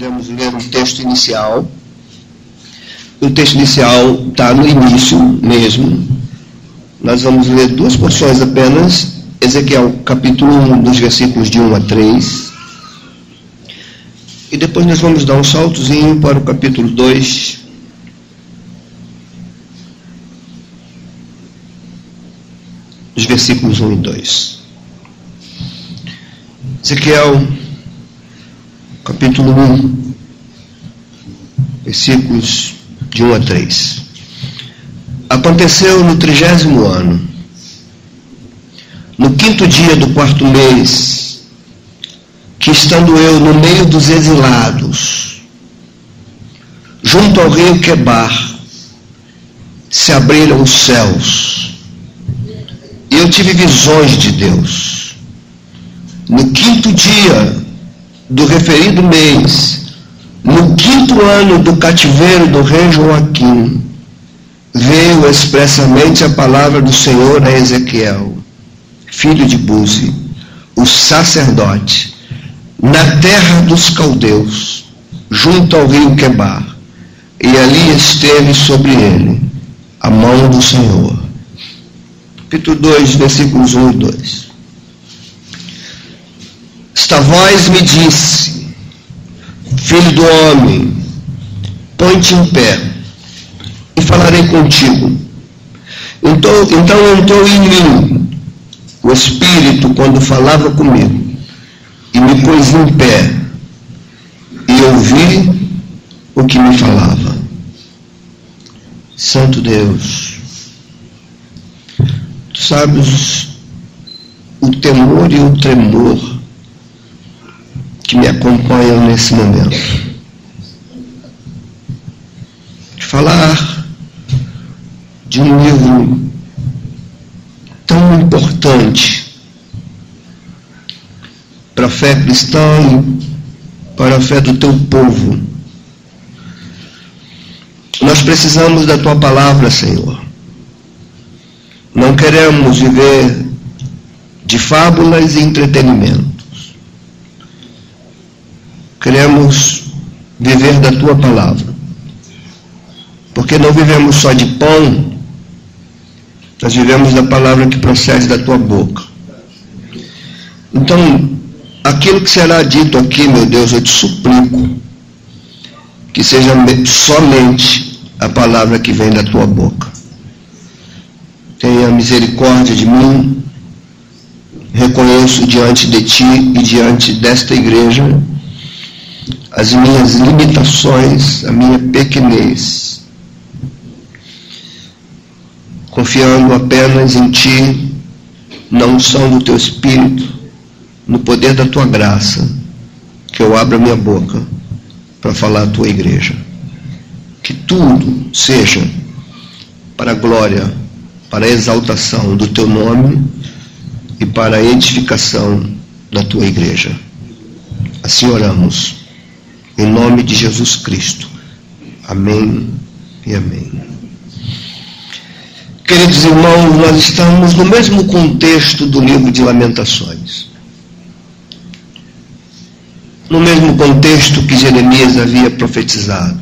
Vamos ler o texto inicial. O texto inicial está no início mesmo. Nós vamos ler duas porções apenas. Ezequiel capítulo 1, dos versículos de 1 a 3. E depois nós vamos dar um saltozinho para o capítulo 2. Os versículos 1 e 2. Ezequiel capítulo 1, versículos de 1 a 3. Aconteceu no trigésimo ano, no quinto dia do quarto mês, que estando eu no meio dos exilados, junto ao rio Quebar, se abriram os céus, e eu tive visões de Deus. No quinto dia do referido mês, no quinto ano do cativeiro do rei Joaquim, veio expressamente a palavra do Senhor a Ezequiel, filho de Buzi, o sacerdote, na terra dos caldeus, junto ao rio Quebar, e ali esteve sobre ele a mão do Senhor. Capítulo 2, versículos 1 e 2. Esta voz me disse: Filho do homem, põe-te em pé e falarei contigo. Então, então entrou em mim o Espírito quando falava comigo e me pôs em pé e ouvi o que me falava. Santo Deus, tu sabes o temor e o tremor que me acompanham nesse momento. Falar de um livro tão importante para a fé cristã e para a fé do teu povo. Nós precisamos da tua palavra, Senhor. Não queremos viver de fábulas e entretenimento. Queremos viver da tua palavra. Porque não vivemos só de pão, nós vivemos da palavra que procede da tua boca. Então, aquilo que será dito aqui, meu Deus, eu te suplico que seja somente a palavra que vem da tua boca. Tenha misericórdia de mim, reconheço diante de ti e diante desta igreja as minhas limitações, a minha pequenez, confiando apenas em Ti, na unção do Teu Espírito, no poder da Tua graça, que eu abra minha boca para falar à Tua igreja. Que tudo seja para a glória, para a exaltação do Teu nome e para a edificação da Tua igreja. Assim oramos em nome de Jesus Cristo. Amém e amém. Queridos irmãos, nós estamos no mesmo contexto do livro de Lamentações. No mesmo contexto que Jeremias havia profetizado.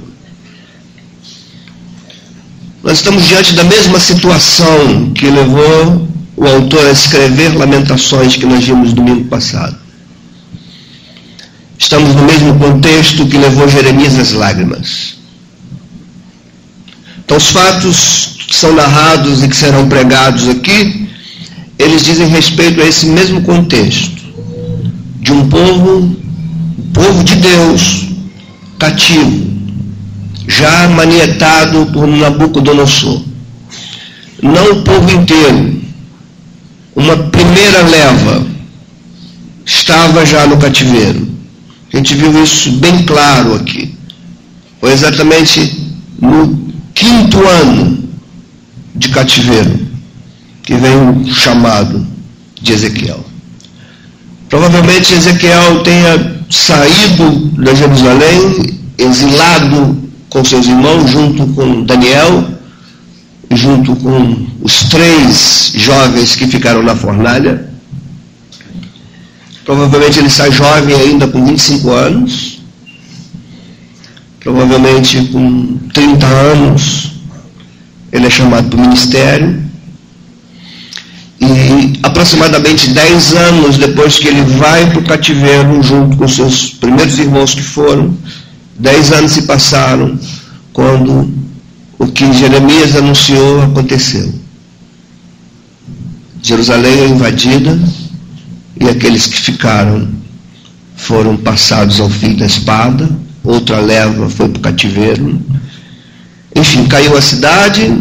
Nós estamos diante da mesma situação que levou o autor a escrever Lamentações que nós vimos domingo passado. Estamos no mesmo contexto que levou Jeremias às lágrimas. Então, os fatos que são narrados e que serão pregados aqui, eles dizem respeito a esse mesmo contexto de um povo, povo de Deus, cativo, já manietado por Nabucodonosor. Não o povo inteiro, uma primeira leva estava já no cativeiro. A gente viu isso bem claro aqui. Foi exatamente no quinto ano de cativeiro que vem o chamado de Ezequiel. Provavelmente Ezequiel tenha saído de Jerusalém, exilado com seus irmãos, junto com Daniel, junto com os três jovens que ficaram na fornalha. Provavelmente ele sai jovem ainda com 25 anos. provavelmente com 30 anos, ele é chamado para o ministério. E aproximadamente 10 anos depois que ele vai para o cativeiro, junto com seus primeiros irmãos que foram, 10 anos se passaram quando o que Jeremias anunciou aconteceu. Jerusalém é invadida e aqueles que ficaram foram passados ao fim da espada, outra leva foi para o cativeiro. Enfim, caiu a cidade,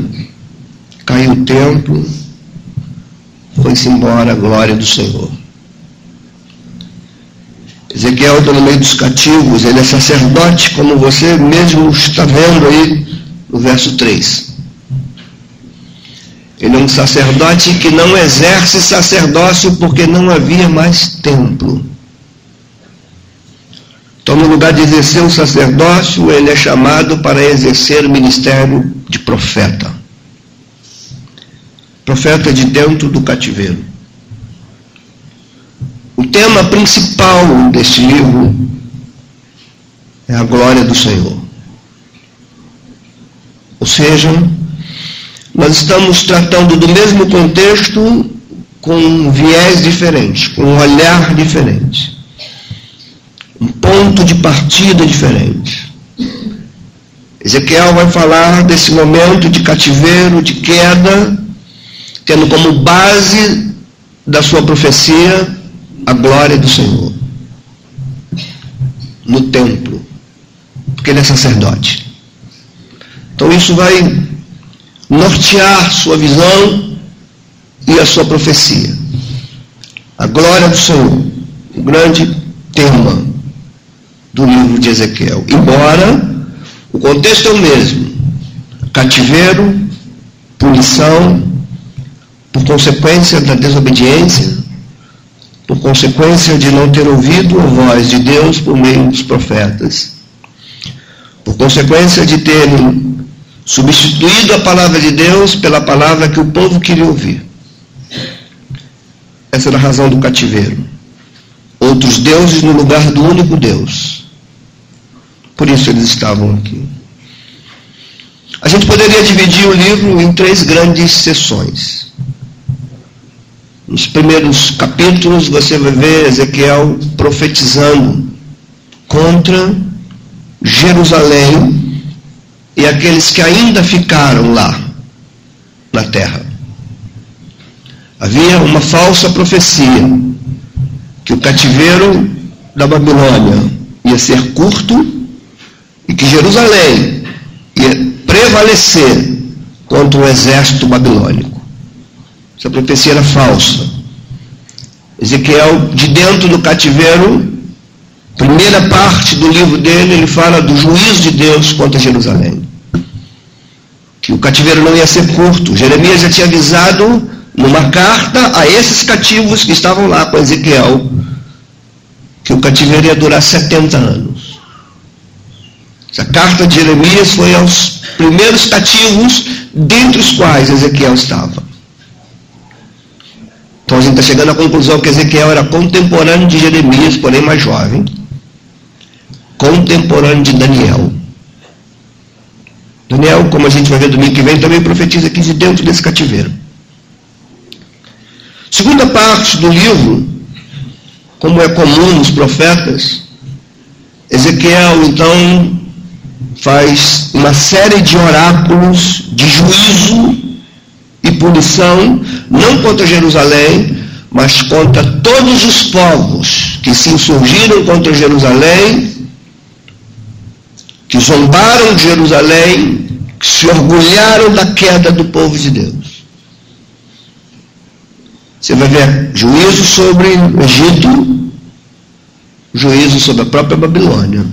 caiu o templo, foi-se embora a glória do Senhor. Ezequiel está no meio dos cativos, ele é sacerdote, como você mesmo está vendo aí no verso 3. Ele é um sacerdote que não exerce sacerdócio porque não havia mais templo. Então, no lugar de exercer o sacerdócio, ele é chamado para exercer o ministério de profeta. Profeta de dentro do cativeiro. O tema principal deste livro é a glória do Senhor. Ou seja, nós estamos tratando do mesmo contexto com um viés diferente, com um olhar diferente, um ponto de partida diferente. Ezequiel vai falar desse momento de cativeiro, de queda, tendo como base da sua profecia a glória do Senhor no templo, porque ele é sacerdote. Então isso vai nortear sua visão e a sua profecia. A glória do Senhor, o grande tema do livro de Ezequiel. Embora o contexto é o mesmo: cativeiro, punição, por consequência da desobediência, por consequência de não ter ouvido a voz de Deus por meio dos profetas, por consequência de terem substituído a palavra de Deus pela palavra que o povo queria ouvir. Essa era a razão do cativeiro. Outros deuses no lugar do único Deus. Por isso eles estavam aqui. A gente poderia dividir o livro em três grandes sessões. Nos primeiros capítulos você vai ver Ezequiel profetizando contra Jerusalém e aqueles que ainda ficaram lá na terra. Havia uma falsa profecia que o cativeiro da Babilônia ia ser curto e que Jerusalém ia prevalecer contra o exército babilônico. Essa profecia era falsa. Ezequiel, de dentro do cativeiro, primeira parte do livro dele, ele fala do juízo de Deus contra Jerusalém. Que o cativeiro não ia ser curto. Jeremias já tinha avisado numa carta a esses cativos que estavam lá com Ezequiel que o cativeiro ia durar 70 anos. Essa carta de Jeremias foi aos primeiros cativos, dentre os quais Ezequiel estava. Então a gente está chegando à conclusão que Ezequiel era contemporâneo de Jeremias, porém mais jovem contemporâneo de Daniel. Daniel, como a gente vai ver domingo que vem, também profetiza aqui de dentro desse cativeiro. Segunda parte do livro, como é comum nos profetas, Ezequiel então faz uma série de oráculos de juízo e punição, não contra Jerusalém, mas contra todos os povos que se insurgiram contra Jerusalém que zombaram de Jerusalém, se orgulharam da queda do povo de Deus. Você vai ver juízo sobre o Egito, juízo sobre a própria Babilônia.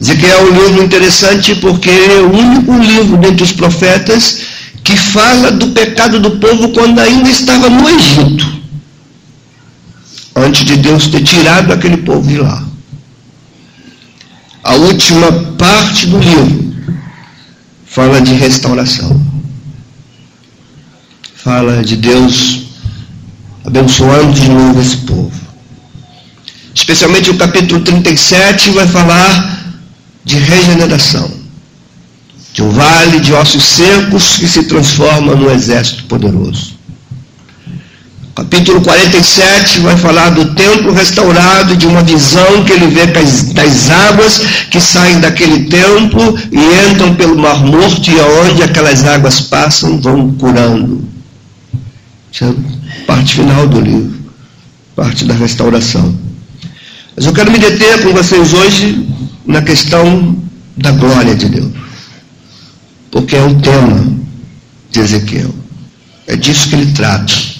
Ezequiel é um livro interessante porque é o único livro dentre os profetas que fala do pecado do povo quando ainda estava no Egito, antes de Deus ter tirado aquele povo de lá a última parte do livro fala de restauração. Fala de Deus abençoando de novo esse povo. especialmente o capítulo 37, vai falar de regeneração. De um vale de ossos secos que se transforma num exército poderoso. Capítulo 47 vai falar do templo restaurado, de uma visão que ele vê das águas que saem daquele templo e entram pelo Mar Morto e aonde aquelas águas passam vão curando. Essa é a parte final do livro, parte da restauração. Mas eu quero me deter com vocês hoje na questão da glória de Deus, porque é o tema de Ezequiel. É disso que ele trata.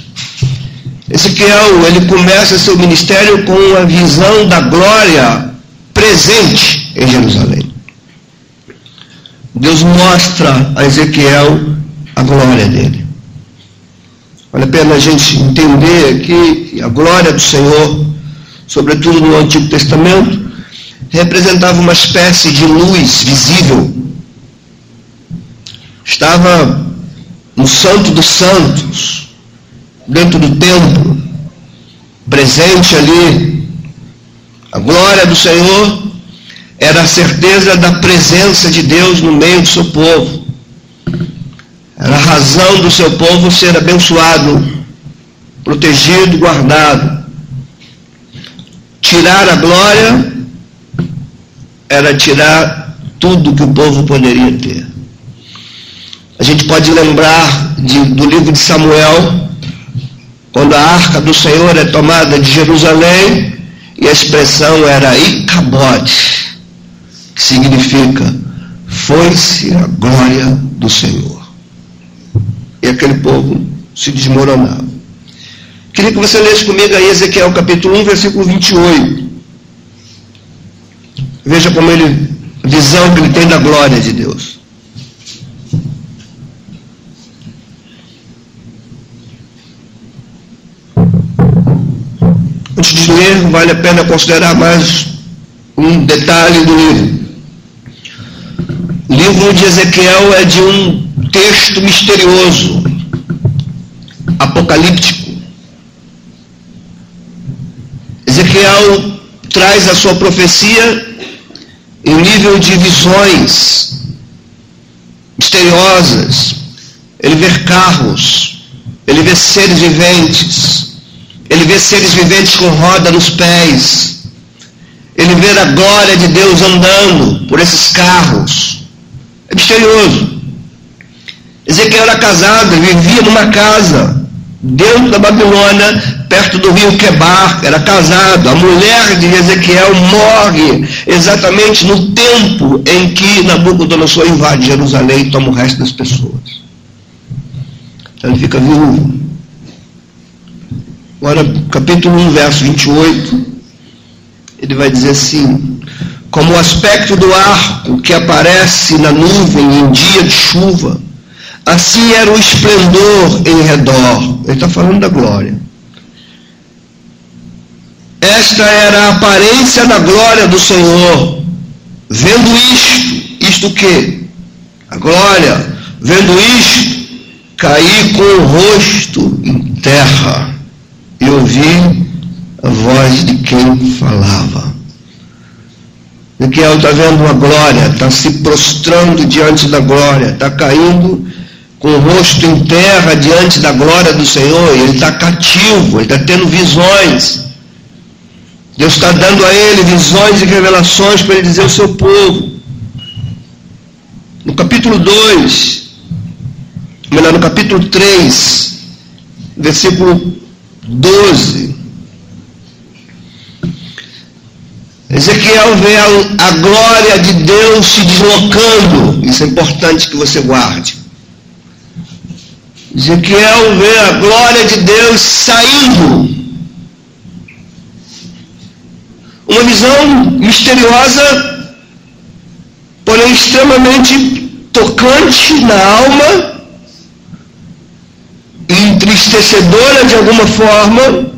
Ezequiel, ele começa seu ministério com a visão da glória presente em Jerusalém. Deus mostra a Ezequiel a glória dele. Vale a pena a gente entender que a glória do Senhor, sobretudo no Antigo Testamento, representava uma espécie de luz visível. Estava no Santo dos Santos, dentro do templo, presente ali, a glória do Senhor era a certeza da presença de Deus no meio do seu povo. Era a razão do seu povo ser abençoado, protegido, guardado. Tirar a glória era tirar tudo que o povo poderia ter. A gente pode lembrar de, do livro de Samuel, quando a arca do Senhor é tomada de Jerusalém, e a expressão era Icabode, que significa foi-se a glória do Senhor. E aquele povo se desmoronava. Queria que você lesse comigo aí Ezequiel capítulo 1, versículo 28. Veja como ele, a visão que ele tem da glória de Deus. Vale a pena considerar mais um detalhe do livro. O livro de Ezequiel é de um texto misterioso, apocalíptico. Ezequiel traz a sua profecia em nível de visões misteriosas. Ele vê carros, ele vê seres viventes, ele vê seres viventes com roda nos pés. Ele vê a glória de Deus andando por esses carros. É misterioso. Ezequiel era casado, vivia numa casa dentro da Babilônia, perto do rio Quebar, era casado. A mulher de Ezequiel morre exatamente no tempo em que Nabucodonosor invade Jerusalém e toma o resto das pessoas. Então ele fica viúvo. Agora, capítulo 1, verso 28, ele vai dizer assim: Como o aspecto do arco que aparece na nuvem em dia de chuva, assim era o esplendor em redor. Ele está falando da glória. Esta era a aparência da glória do Senhor. Vendo isto, isto o que? A glória. Vendo isto, caí com o rosto em terra e ouvi a voz de quem falava. Ezequiel está vendo uma glória, está se prostrando diante da glória, está caindo com o rosto em terra diante da glória do Senhor, ele está cativo, ele está tendo visões. Deus está dando a ele visões e revelações para ele dizer ao seu povo. No capítulo 2, melhor, no capítulo 3, versículo 12. Ezequiel vê a, a glória de Deus se deslocando. Isso é importante que você guarde. Ezequiel vê a glória de Deus saindo. Uma visão misteriosa, porém extremamente tocante na alma entristecedora de alguma forma,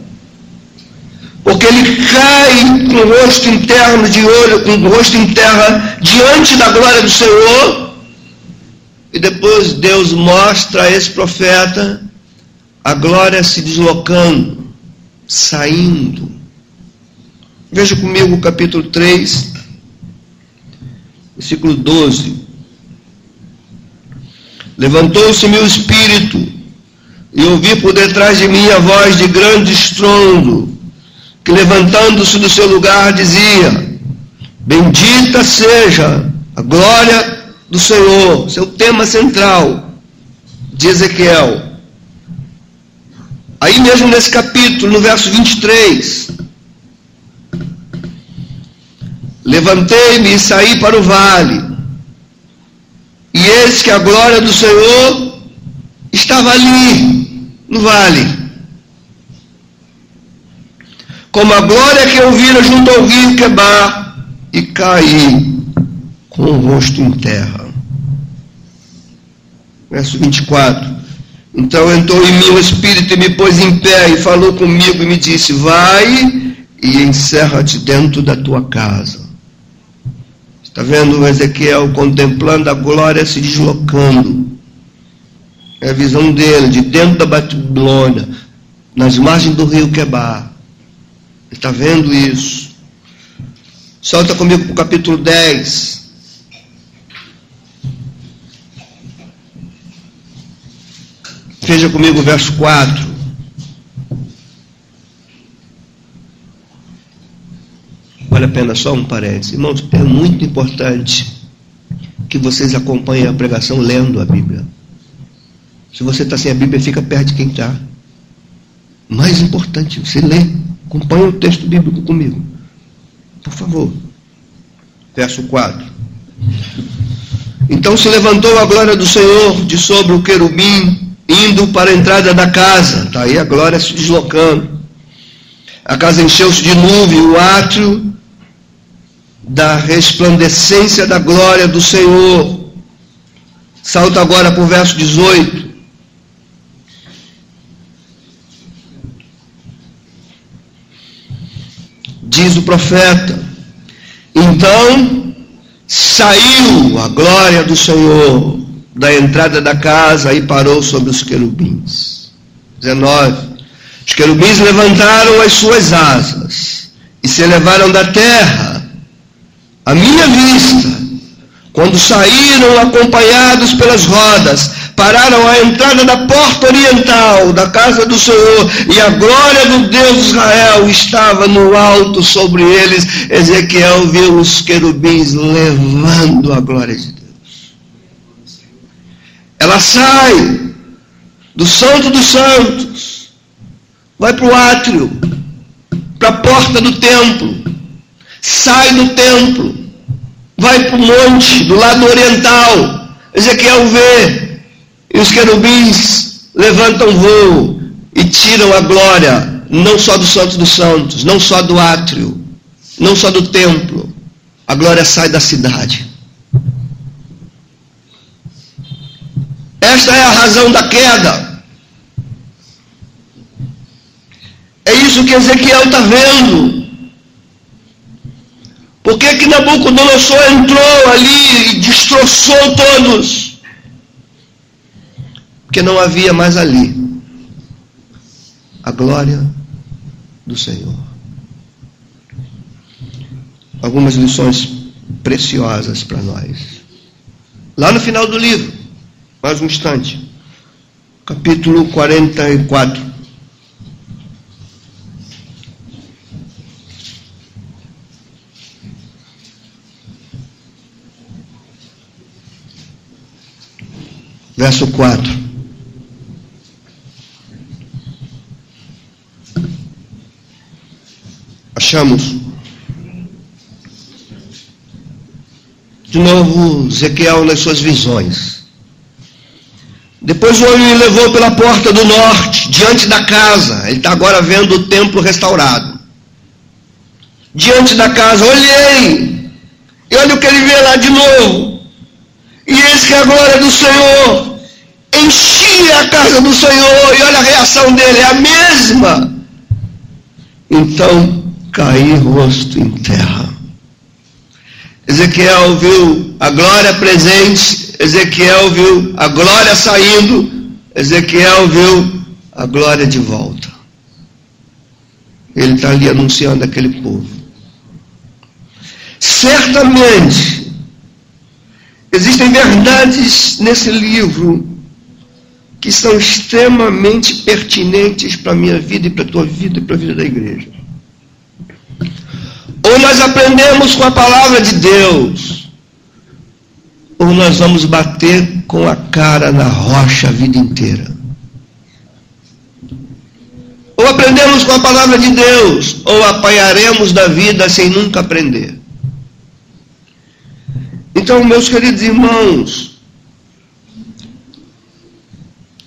porque ele cai com o rosto interno de olho, com o rosto em terra, diante da glória do Senhor, e depois Deus mostra a esse profeta a glória se deslocando, saindo. Veja comigo o capítulo 3, versículo 12. Levantou-se meu espírito e ouvi por detrás de mim a voz de grande estrondo, que levantando-se do seu lugar dizia: Bendita seja a glória do Senhor, seu tema central de Ezequiel. Aí mesmo nesse capítulo, no verso 23, levantei-me e saí para o vale, e eis que a glória do Senhor estava ali, no vale. Como a glória que eu vira junto ao rio Quebar, e caí com o rosto em terra. Verso 24. Então entrou em mim o Espírito e me pôs em pé e falou comigo e me disse: Vai e encerra-te dentro da tua casa. Está vendo Ezequiel contemplando a glória se deslocando. É a visão dele, de dentro da Babilônia, nas margens do rio Quebar. Está vendo isso? Solta comigo para o capítulo 10. Veja comigo o verso 4. Vale a pena só um parênteses. Irmãos, é muito importante que vocês acompanhem a pregação lendo a Bíblia. Se você está sem a Bíblia, fica perto de quem está. Mais importante, você lê. Acompanhe o texto bíblico comigo. Por favor. Verso 4. Então se levantou a glória do Senhor de sobre o querubim indo para a entrada da casa. Está aí a glória se deslocando. A casa encheu-se de nuvem, o átrio da resplandecência da glória do Senhor. Salta agora para o verso 18. Diz o profeta: Então saiu a glória do Senhor da entrada da casa e parou sobre os querubins. 19. Os querubins levantaram as suas asas e se elevaram da terra à minha vista. Quando saíram acompanhados pelas rodas, pararam à entrada da porta oriental da casa do Senhor, e a glória do Deus de Israel estava no alto sobre eles. Ezequiel viu os querubins levando a glória de Deus. Ela sai do Santo dos Santos, vai para o átrio, para a porta do templo, sai do templo, vai para o monte do lado oriental. Ezequiel vê, e os querubins levantam voo e tiram a glória, não só do Santo dos Santos, não só do átrio, não só do templo. A glória sai da cidade. Esta é a razão da queda. É isso que Ezequiel está vendo. Por que, que Nabucodonosor entrou ali e destroçou todos? Porque não havia mais ali a glória do Senhor. Algumas lições preciosas para nós. Lá no final do livro, mais um instante. Capítulo 44. Verso 4. Achamos. De novo, Ezequiel nas suas visões. Depois o homem me levou pela porta do norte, diante da casa. Ele está agora vendo o templo restaurado. Diante da casa, olhei. E olha o que ele vê lá de novo. E eis que a glória do Senhor enchia a casa do Senhor. E olha a reação dele, é a mesma. Então caí rosto em terra. Ezequiel viu a glória presente Ezequiel viu a glória saindo, Ezequiel viu a glória de volta. Ele está ali anunciando aquele povo. certamente existem verdades nesse livro que são extremamente pertinentes para a minha vida e para a tua vida e para a vida da igreja. Ou nós aprendemos com a palavra de Deus, ou nós vamos bater com a cara na rocha a vida inteira. Ou aprendemos com a palavra de Deus, ou apanharemos da vida sem nunca aprender. Então, meus queridos irmãos,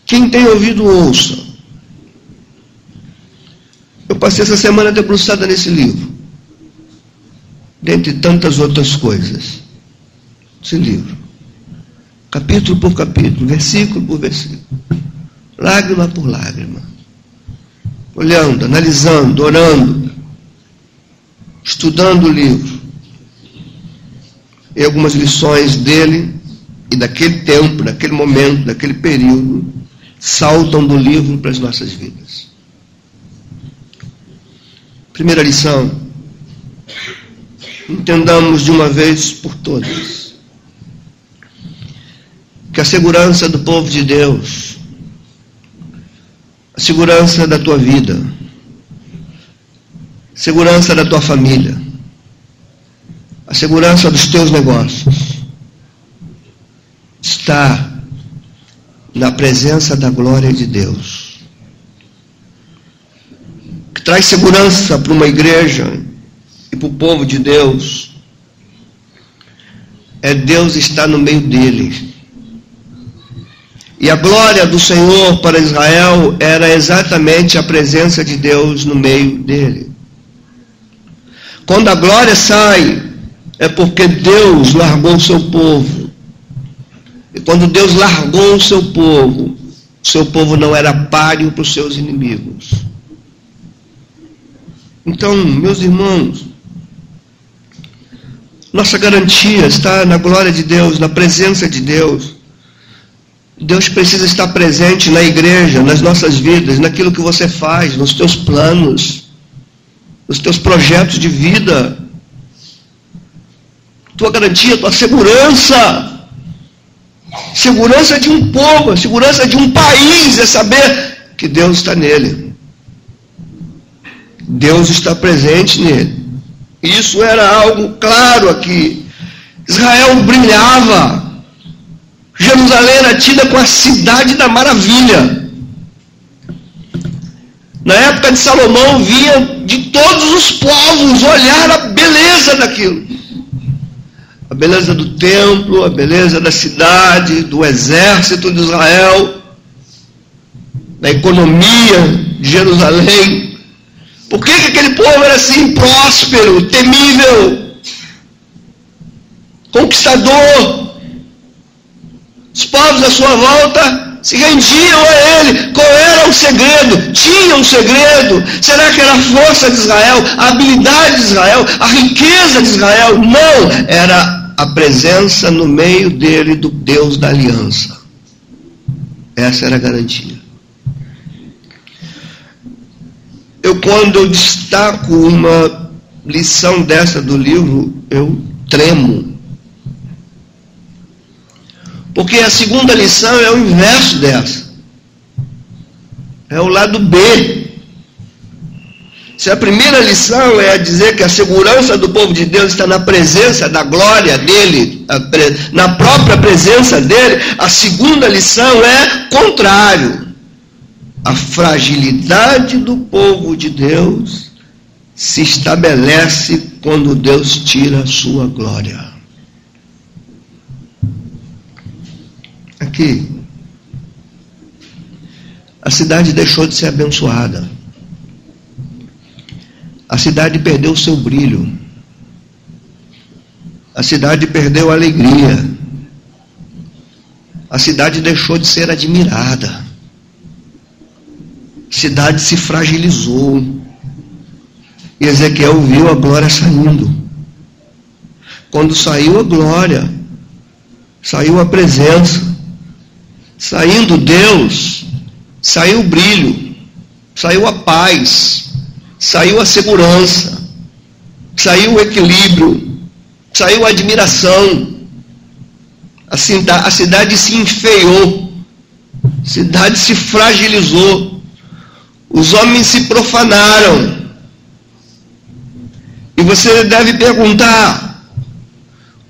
quem tem ouvido, ouça. Eu passei essa semana debruçada nesse livro, dentre tantas outras coisas. Esse livro, capítulo por capítulo, versículo por versículo, lágrima por lágrima olhando, analisando, orando, estudando o livro. E algumas lições dele e daquele tempo, daquele momento, daquele período, saltam do livro para as nossas vidas. Primeira lição: entendamos de uma vez por todas que a segurança do povo de Deus a segurança da tua vida, segurança da tua família, a segurança dos teus negócios, está na presença da glória de Deus. Que traz segurança para uma igreja e para o povo de Deus é Deus estar no meio deles e a glória do Senhor para Israel era exatamente a presença de Deus no meio dele. Quando a glória sai, é porque Deus largou o seu povo. E quando Deus largou o seu povo, o seu povo não era páreo para os seus inimigos. Então, meus irmãos, nossa garantia está na glória de Deus, na presença de Deus. Deus precisa estar presente na igreja, nas nossas vidas, naquilo que você faz, nos teus planos, nos teus projetos de vida. Tua garantia, tua segurança. Segurança de um povo, segurança de um país é saber que Deus está nele. Deus está presente nele. Isso era algo claro aqui. Israel brilhava Jerusalém era tida com a cidade da maravilha. Na época de Salomão, via de todos os povos olhar a beleza daquilo. A beleza do templo, a beleza da cidade, do exército de Israel, da economia de Jerusalém. Por que, que aquele povo era assim próspero, temível, conquistador? Os povos à sua volta se rendiam a ele. Qual era o segredo? Tinha um segredo. Será que era a força de Israel, a habilidade de Israel, a riqueza de Israel? Não, era a presença no meio dele do Deus da aliança. Essa era a garantia. Eu, quando eu destaco uma lição dessa do livro, eu tremo porque a segunda lição é o inverso dessa. É o lado B. Se a primeira lição é a dizer que a segurança do povo de Deus está na presença da glória dele, na própria presença dele, a segunda lição é contrário. A fragilidade do povo de Deus se estabelece quando Deus tira a sua glória. aqui, a cidade deixou de ser abençoada. A cidade perdeu seu brilho. A cidade perdeu a alegria. A cidade deixou de ser admirada. Cidade se fragilizou. E Ezequiel viu a glória saindo. Quando saiu a glória, saiu a presença, Saindo Deus, saiu o brilho, saiu a paz, saiu a segurança, saiu o equilíbrio, saiu a admiração. A cidade, a cidade se enfeiou, a cidade se fragilizou, os homens se profanaram. E você deve perguntar: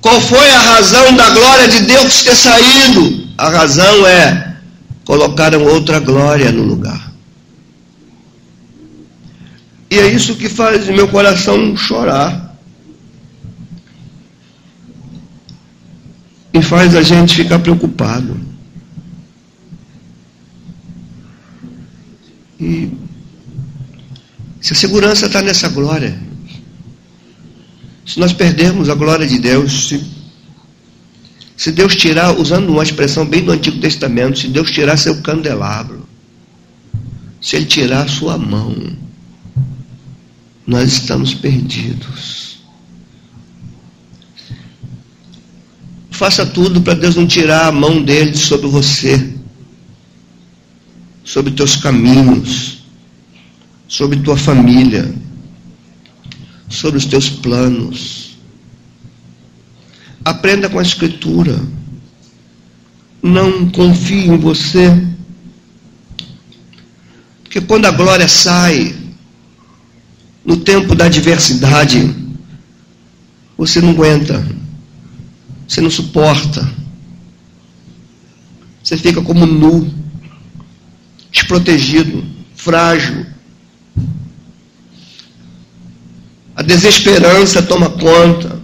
qual foi a razão da glória de Deus ter saído? A razão é: colocaram outra glória no lugar. E é isso que faz meu coração chorar. E faz a gente ficar preocupado. E se a segurança está nessa glória, se nós perdermos a glória de Deus, se, se Deus tirar, usando uma expressão bem do Antigo Testamento, se Deus tirar seu candelabro, se Ele tirar sua mão, nós estamos perdidos. Faça tudo para Deus não tirar a mão dele sobre você, sobre teus caminhos, sobre tua família, sobre os teus planos. Aprenda com a Escritura. Não confie em você. Porque quando a glória sai, no tempo da adversidade, você não aguenta, você não suporta, você fica como nu, desprotegido, frágil. A desesperança toma conta,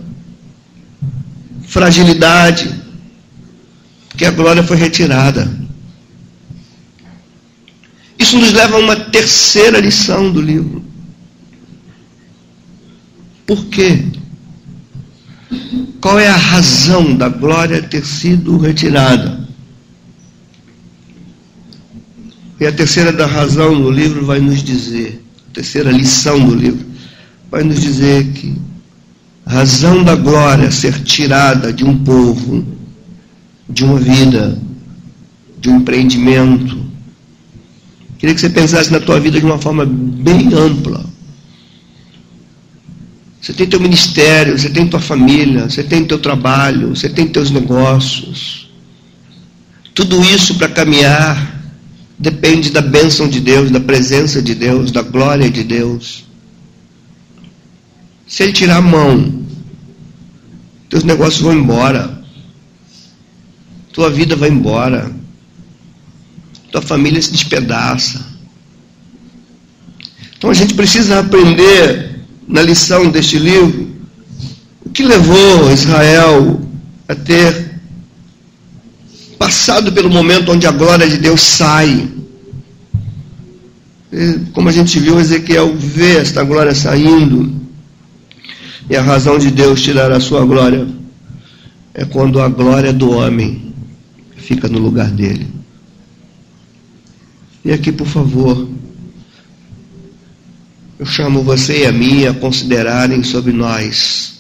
fragilidade, porque a glória foi retirada. Isso nos leva a uma terceira lição do livro. Por quê? Qual é a razão da glória ter sido retirada? E a terceira da razão no livro vai nos dizer, a terceira lição do livro, vai nos dizer que a razão da glória ser tirada de um povo, de uma vida, de um empreendimento. Queria que você pensasse na tua vida de uma forma bem ampla. Você tem teu ministério, você tem tua família, você tem teu trabalho, você tem teus negócios. Tudo isso para caminhar depende da bênção de Deus, da presença de Deus, da glória de Deus. Se ele tirar a mão, teus negócios vão embora. Tua vida vai embora. Tua família se despedaça. Então a gente precisa aprender na lição deste livro, o que levou Israel a ter passado pelo momento onde a glória de Deus sai. Como a gente viu, Ezequiel vê esta glória saindo, e a razão de Deus tirar a sua glória é quando a glória do homem fica no lugar dele. E aqui, por favor, eu chamo você e a mim a considerarem sobre nós,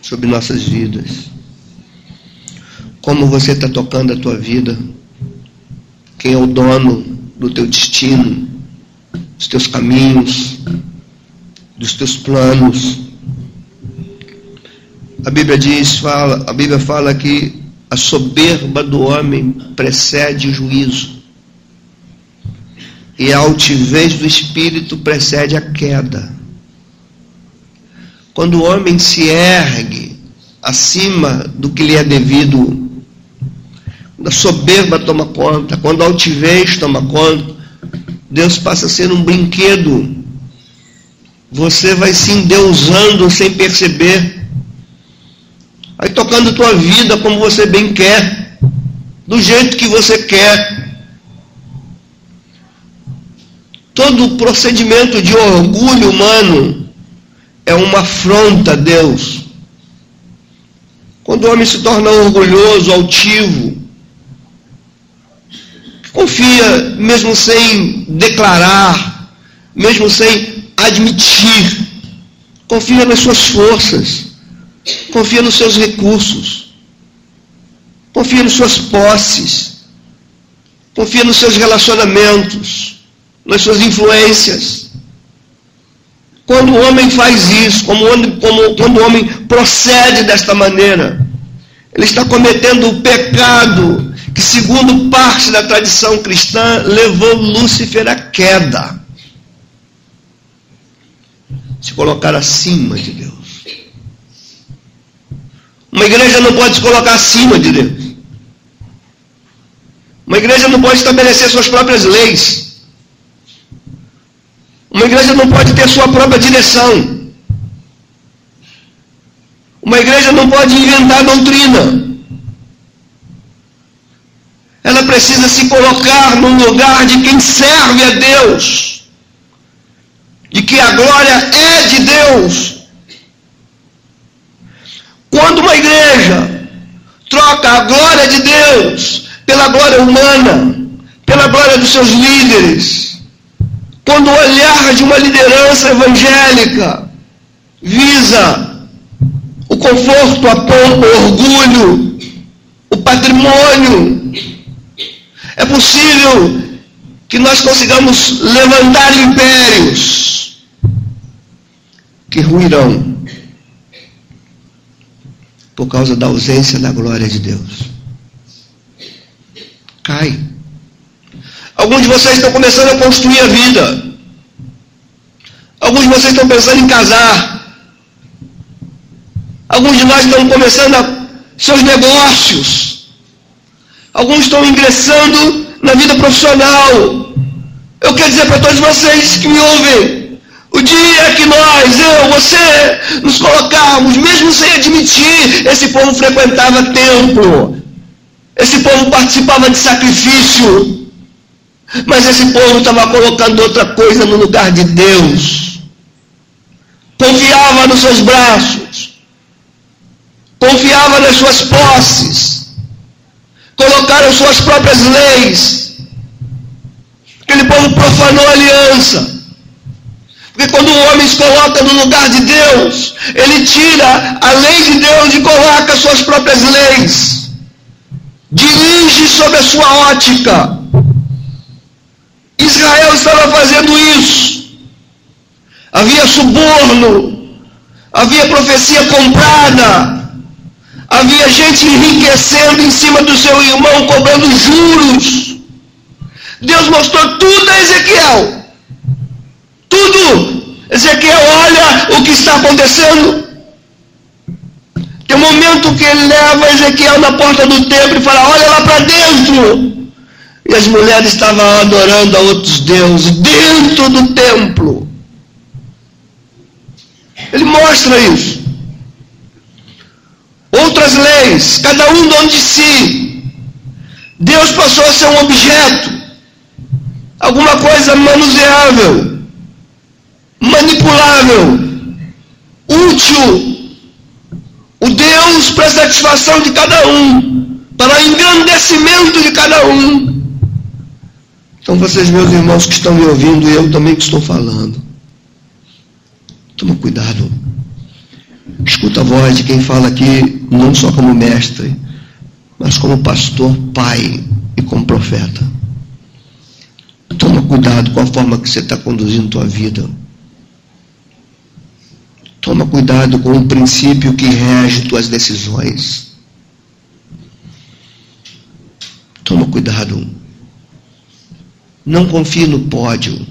sobre nossas vidas. Como você está tocando a tua vida? Quem é o dono do teu destino, dos teus caminhos, dos teus planos? A Bíblia diz, fala, a Bíblia fala que a soberba do homem precede o juízo e a altivez do espírito precede a queda. Quando o homem se ergue acima do que lhe é devido, quando a soberba toma conta, quando a altivez toma conta, Deus passa a ser um brinquedo. Você vai se endeusando sem perceber. Vai tocando tua vida como você bem quer, do jeito que você quer Todo procedimento de orgulho humano é uma afronta a Deus. Quando o homem se torna orgulhoso, altivo, confia mesmo sem declarar, mesmo sem admitir, confia nas suas forças, confia nos seus recursos, confia nas suas posses, confia nos seus relacionamentos nas suas influências. Quando o homem faz isso, como, como quando o homem procede desta maneira, ele está cometendo o pecado que, segundo parte da tradição cristã, levou Lúcifer à queda. Se colocar acima de Deus. Uma igreja não pode se colocar acima de Deus. Uma igreja não pode estabelecer suas próprias leis. Uma igreja não pode ter sua própria direção. Uma igreja não pode inventar doutrina. Ela precisa se colocar no lugar de quem serve a Deus. De que a glória é de Deus. Quando uma igreja troca a glória de Deus pela glória humana, pela glória dos seus líderes, quando o olhar de uma liderança evangélica visa o conforto, a pompa, o orgulho, o patrimônio, é possível que nós consigamos levantar impérios que ruirão por causa da ausência da glória de Deus. Cai. Alguns de vocês estão começando a construir a vida. Alguns de vocês estão pensando em casar. Alguns de nós estão começando a, seus negócios. Alguns estão ingressando na vida profissional. Eu quero dizer para todos vocês que me ouvem, o dia que nós, eu, você, nos colocarmos, mesmo sem admitir, esse povo frequentava templo, esse povo participava de sacrifício, mas esse povo estava colocando outra coisa no lugar de Deus. Confiava nos seus braços. Confiava nas suas posses. Colocaram suas próprias leis. Aquele povo profanou a aliança. Porque quando o homem se coloca no lugar de Deus, ele tira a lei de Deus e coloca suas próprias leis. Dirige sobre a sua ótica Israel estava fazendo isso. Havia suborno, havia profecia comprada, havia gente enriquecendo em cima do seu irmão, cobrando juros. Deus mostrou tudo a Ezequiel. Tudo. Ezequiel, olha o que está acontecendo. Tem um momento que ele leva Ezequiel na porta do templo e fala: Olha lá para dentro. E as mulheres estavam adorando a outros deuses dentro do templo. Ele mostra isso. Outras leis, cada um dono de si. Deus passou a ser um objeto, alguma coisa manuseável, manipulável, útil. O Deus para satisfação de cada um, para engrandecimento de cada um. Então, vocês, meus irmãos que estão me ouvindo, e eu também que estou falando, toma cuidado. Escuta a voz de quem fala aqui, não só como mestre, mas como pastor, pai e como profeta. Toma cuidado com a forma que você está conduzindo a tua vida. Toma cuidado com o princípio que rege tuas decisões. Toma cuidado. Não confie no pódio.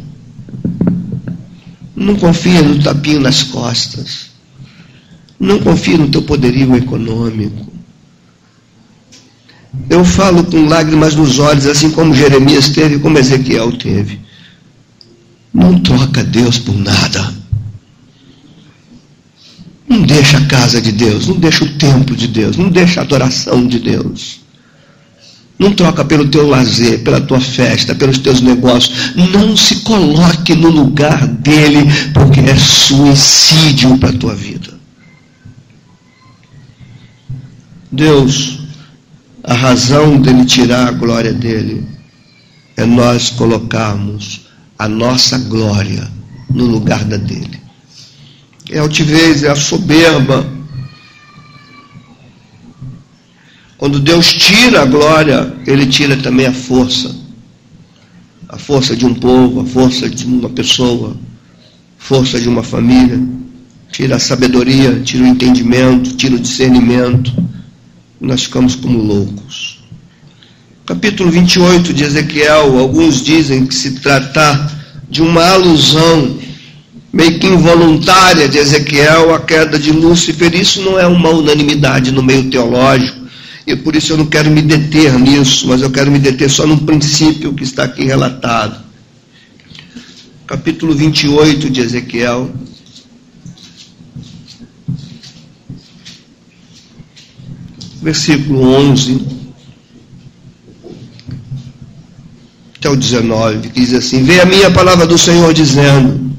Não confie no tapinho nas costas. Não confie no teu poderio econômico. Eu falo com lágrimas nos olhos, assim como Jeremias teve, como Ezequiel teve. Não troca Deus por nada. Não deixa a casa de Deus, não deixa o templo de Deus, não deixa a adoração de Deus. Não troca pelo teu lazer, pela tua festa, pelos teus negócios. Não se coloque no lugar dele, porque é suicídio para a tua vida. Deus, a razão dele tirar a glória dele é nós colocarmos a nossa glória no lugar da dele. É a altivez, é a soberba, Quando Deus tira a glória, Ele tira também a força. A força de um povo, a força de uma pessoa. força de uma família, tira a sabedoria, tira o entendimento, tira o discernimento. Nós ficamos como loucos. Capítulo 28 de Ezequiel, alguns dizem que se tratar de uma alusão meio que involuntária de Ezequiel à queda de Lúcifer. Isso não é uma unanimidade no meio teológico, e por isso eu não quero me deter nisso, mas eu quero me deter só num princípio que está aqui relatado. Capítulo 28 de Ezequiel. Versículo 11 até o 19, que diz assim: Vê a minha palavra do Senhor dizendo: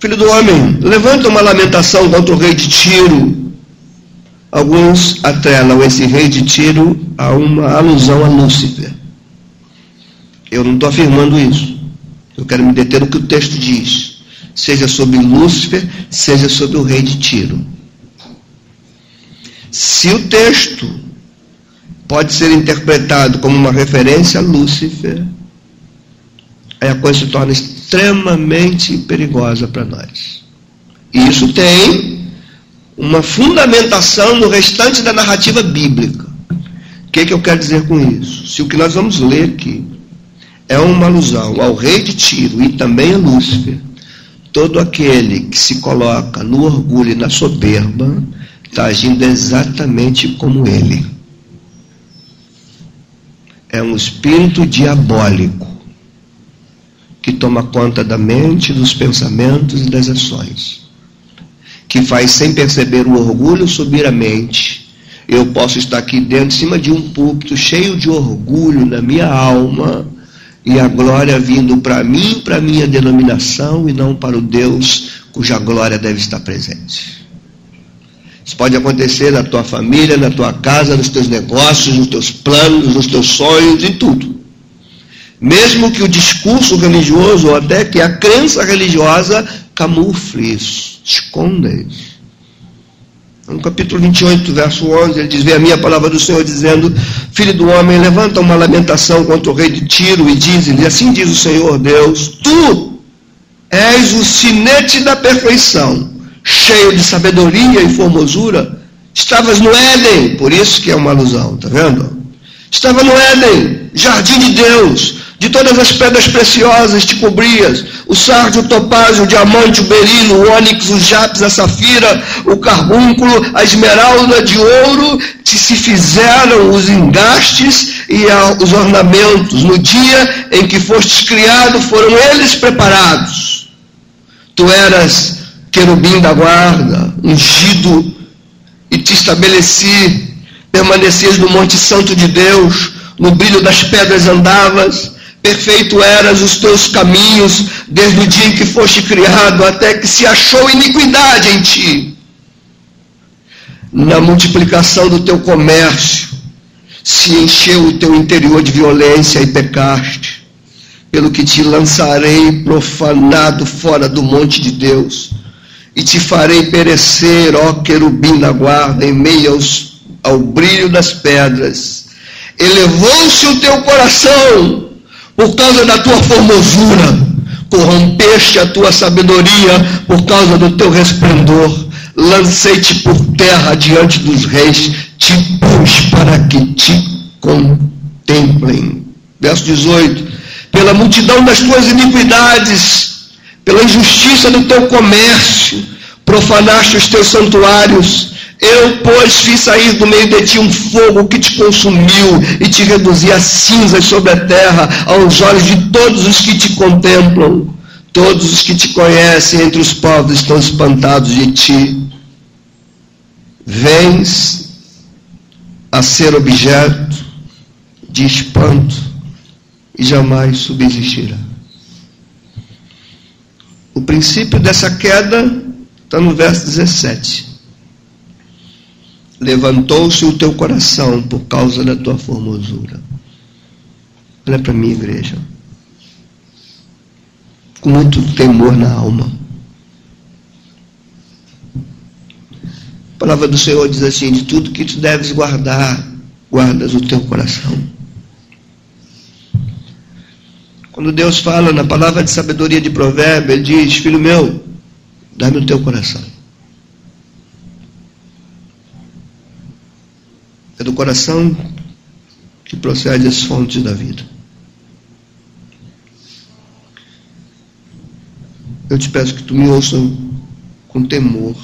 Filho do homem, levanta uma lamentação contra o rei de Tiro. Alguns atrelam esse rei de Tiro a uma alusão a Lúcifer. Eu não estou afirmando isso. Eu quero me deter no que o texto diz. Seja sobre Lúcifer, seja sobre o rei de Tiro. Se o texto pode ser interpretado como uma referência a Lúcifer, aí a coisa se torna extremamente perigosa para nós. E isso tem uma fundamentação no restante da narrativa bíblica. O que, que eu quero dizer com isso? Se o que nós vamos ler aqui é uma alusão ao rei de Tiro e também a Lúcifer, todo aquele que se coloca no orgulho e na soberba está agindo exatamente como ele. É um espírito diabólico que toma conta da mente, dos pensamentos e das ações, que faz sem perceber o orgulho subir a mente. Eu posso estar aqui dentro, em cima de um púlpito, cheio de orgulho na minha alma, e a glória vindo para mim, para minha denominação, e não para o Deus cuja glória deve estar presente. Isso pode acontecer na tua família, na tua casa, nos teus negócios, nos teus planos, nos teus sonhos, em tudo. Mesmo que o discurso religioso, ou até que a crença religiosa, camufle isso, esconda isso. No capítulo 28, verso 11, ele diz: Vê a minha palavra do Senhor dizendo: Filho do homem, levanta uma lamentação contra o rei de Tiro e diz-lhe: Assim diz o Senhor Deus: Tu és o sinete da perfeição, cheio de sabedoria e formosura. Estavas no Éden, por isso que é uma alusão, tá vendo? Estava no Éden, jardim de Deus, de todas as pedras preciosas te cobrias, o sardio, o topázio, o diamante, o berilo, o ônix, o jápis, a safira, o carbúnculo, a esmeralda de ouro, te se fizeram os engastes e os ornamentos. No dia em que fostes criado, foram eles preparados. Tu eras querubim da guarda, ungido, e te estabeleci, permanecias no Monte Santo de Deus, no brilho das pedras andavas, Perfeito eras os teus caminhos, desde o dia em que foste criado, até que se achou iniquidade em ti. Na multiplicação do teu comércio, se encheu o teu interior de violência e pecaste, pelo que te lançarei profanado fora do monte de Deus, e te farei perecer, ó querubim da guarda, em meio aos, ao brilho das pedras. Elevou-se o teu coração, por causa da tua formosura, corrompeste a tua sabedoria por causa do teu resplendor. Lancei-te por terra diante dos reis, te pus para que te contemplem. Verso 18: Pela multidão das tuas iniquidades, pela injustiça do teu comércio, profanaste os teus santuários eu, pois, fiz sair do meio de ti um fogo que te consumiu e te reduzi a cinzas sobre a terra, aos olhos de todos os que te contemplam. Todos os que te conhecem entre os povos estão espantados de ti. Vens a ser objeto de espanto e jamais subsistirá. O princípio dessa queda está no verso 17 levantou-se o teu coração por causa da tua formosura. Olha para mim, igreja. Com muito temor na alma. A palavra do Senhor diz assim: de tudo que tu deves guardar, guardas o teu coração. Quando Deus fala na palavra de sabedoria de provérbio, Ele diz: Filho meu, dá-me o teu coração. É do coração que procede as fontes da vida. Eu te peço que tu me ouças com temor.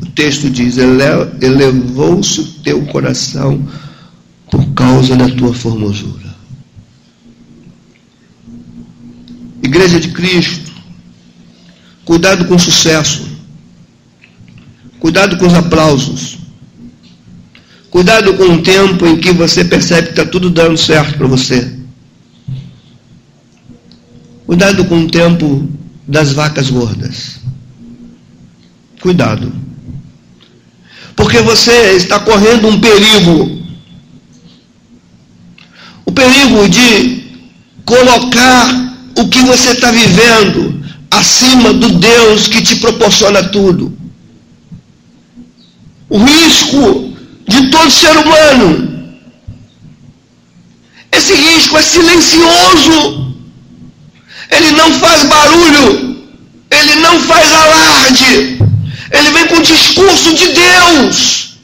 O texto diz: elevou-se o teu coração por causa da tua formosura. Igreja de Cristo, cuidado com o sucesso, cuidado com os aplausos, cuidado com o tempo em que você percebe que está tudo dando certo para você. Cuidado com o tempo das vacas gordas. Cuidado. Porque você está correndo um perigo. O perigo de colocar o que você está vivendo acima do Deus que te proporciona tudo. O risco de todo ser humano. Esse risco é silencioso. Ele não faz barulho. Ele não faz alarde. Ele vem com o discurso de Deus.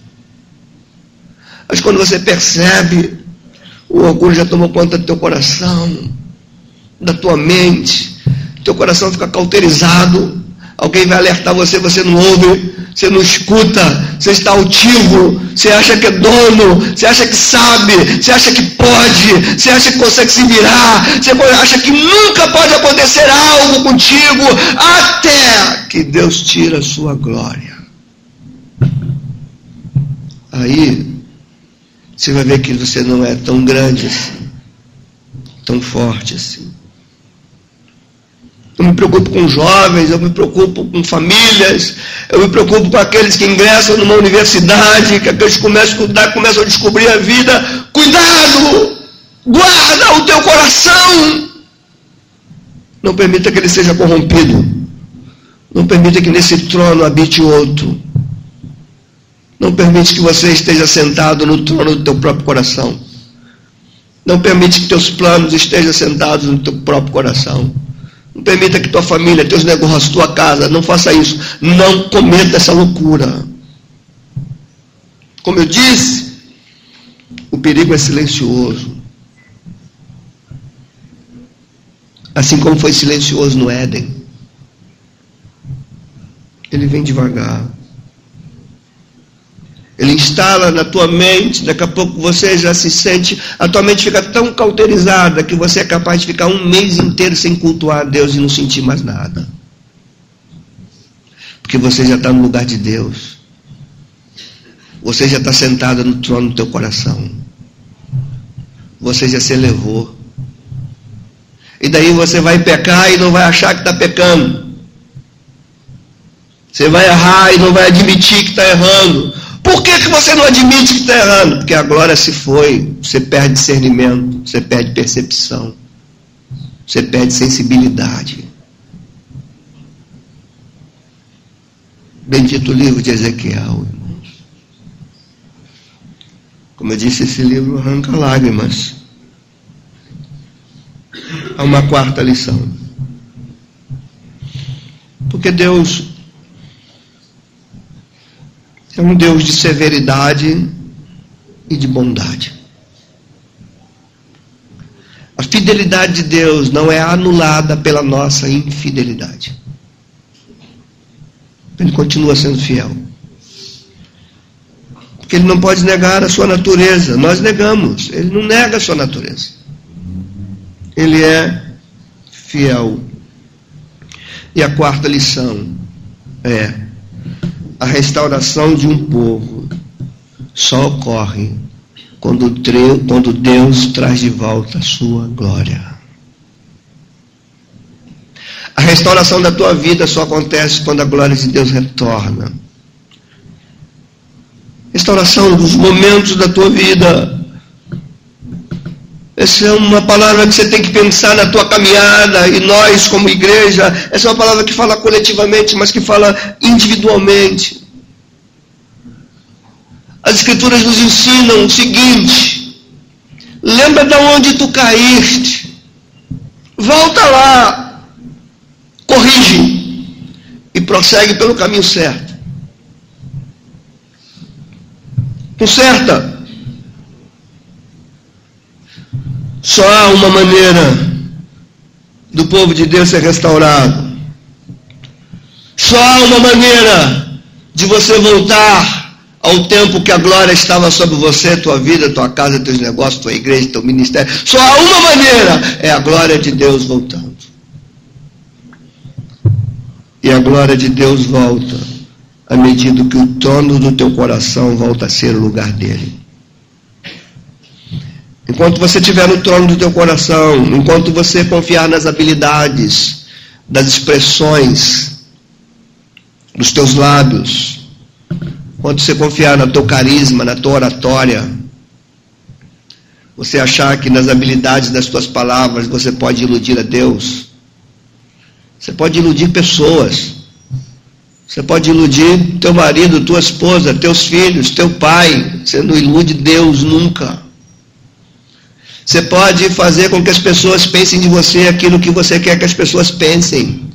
Mas quando você percebe, o orgulho já tomou conta do teu coração, da tua mente, teu coração fica cauterizado. Alguém vai alertar você, você não ouve, você não escuta, você está altivo, você acha que é dono, você acha que sabe, você acha que pode, você acha que consegue se virar, você acha que nunca pode acontecer algo contigo, até que Deus tira a sua glória. Aí você vai ver que você não é tão grande assim, tão forte assim. Eu me preocupo com jovens, eu me preocupo com famílias, eu me preocupo com aqueles que ingressam numa universidade, que aqueles começam a estudar, começam a descobrir a vida. Cuidado! Guarda o teu coração! Não permita que ele seja corrompido. Não permita que nesse trono habite outro. Não permite que você esteja sentado no trono do teu próprio coração. Não permite que teus planos estejam sentados no teu próprio coração. Não permita que tua família, teus negócios, tua casa, não faça isso. Não cometa essa loucura. Como eu disse, o perigo é silencioso. Assim como foi silencioso no Éden. Ele vem devagar. Ele instala na tua mente, daqui a pouco você já se sente, a tua mente fica tão cauterizada que você é capaz de ficar um mês inteiro sem cultuar a Deus e não sentir mais nada. Porque você já está no lugar de Deus. Você já está sentado no trono do teu coração. Você já se elevou. E daí você vai pecar e não vai achar que está pecando. Você vai errar e não vai admitir que está errando. Por que, que você não admite que está errando? Porque a glória se foi, você perde discernimento, você perde percepção, você perde sensibilidade. Bendito livro de Ezequiel, irmãos. Como eu disse, esse livro arranca lágrimas. Há uma quarta lição. Porque Deus é um Deus de severidade e de bondade. A fidelidade de Deus não é anulada pela nossa infidelidade. Ele continua sendo fiel. Porque ele não pode negar a sua natureza. Nós negamos. Ele não nega a sua natureza. Ele é fiel. E a quarta lição é a restauração de um povo só ocorre quando, Deus traz de volta a sua glória. A restauração da tua vida só acontece quando a glória de Deus retorna. Restauração dos momentos da tua vida. Essa é uma palavra que você tem que pensar na tua caminhada, e nós, como igreja, essa é uma palavra que fala coletivamente, mas que fala individualmente. As Escrituras nos ensinam o seguinte: lembra de onde tu caíste, volta lá, corrige e prossegue pelo caminho certo. Conserta. Só há uma maneira do povo de Deus ser restaurado. Só há uma maneira de você voltar ao tempo que a glória estava sobre você, tua vida, tua casa, teus negócios, tua igreja, teu ministério. Só há uma maneira, é a glória de Deus voltando. E a glória de Deus volta à medida que o trono do teu coração volta a ser o lugar dele. Enquanto você estiver no trono do teu coração, enquanto você confiar nas habilidades, das expressões dos teus lábios, quando você confiar no teu carisma, na tua oratória, você achar que nas habilidades das tuas palavras você pode iludir a Deus, você pode iludir pessoas, você pode iludir teu marido, tua esposa, teus filhos, teu pai, você não ilude Deus nunca. Você pode fazer com que as pessoas pensem de você aquilo que você quer que as pessoas pensem,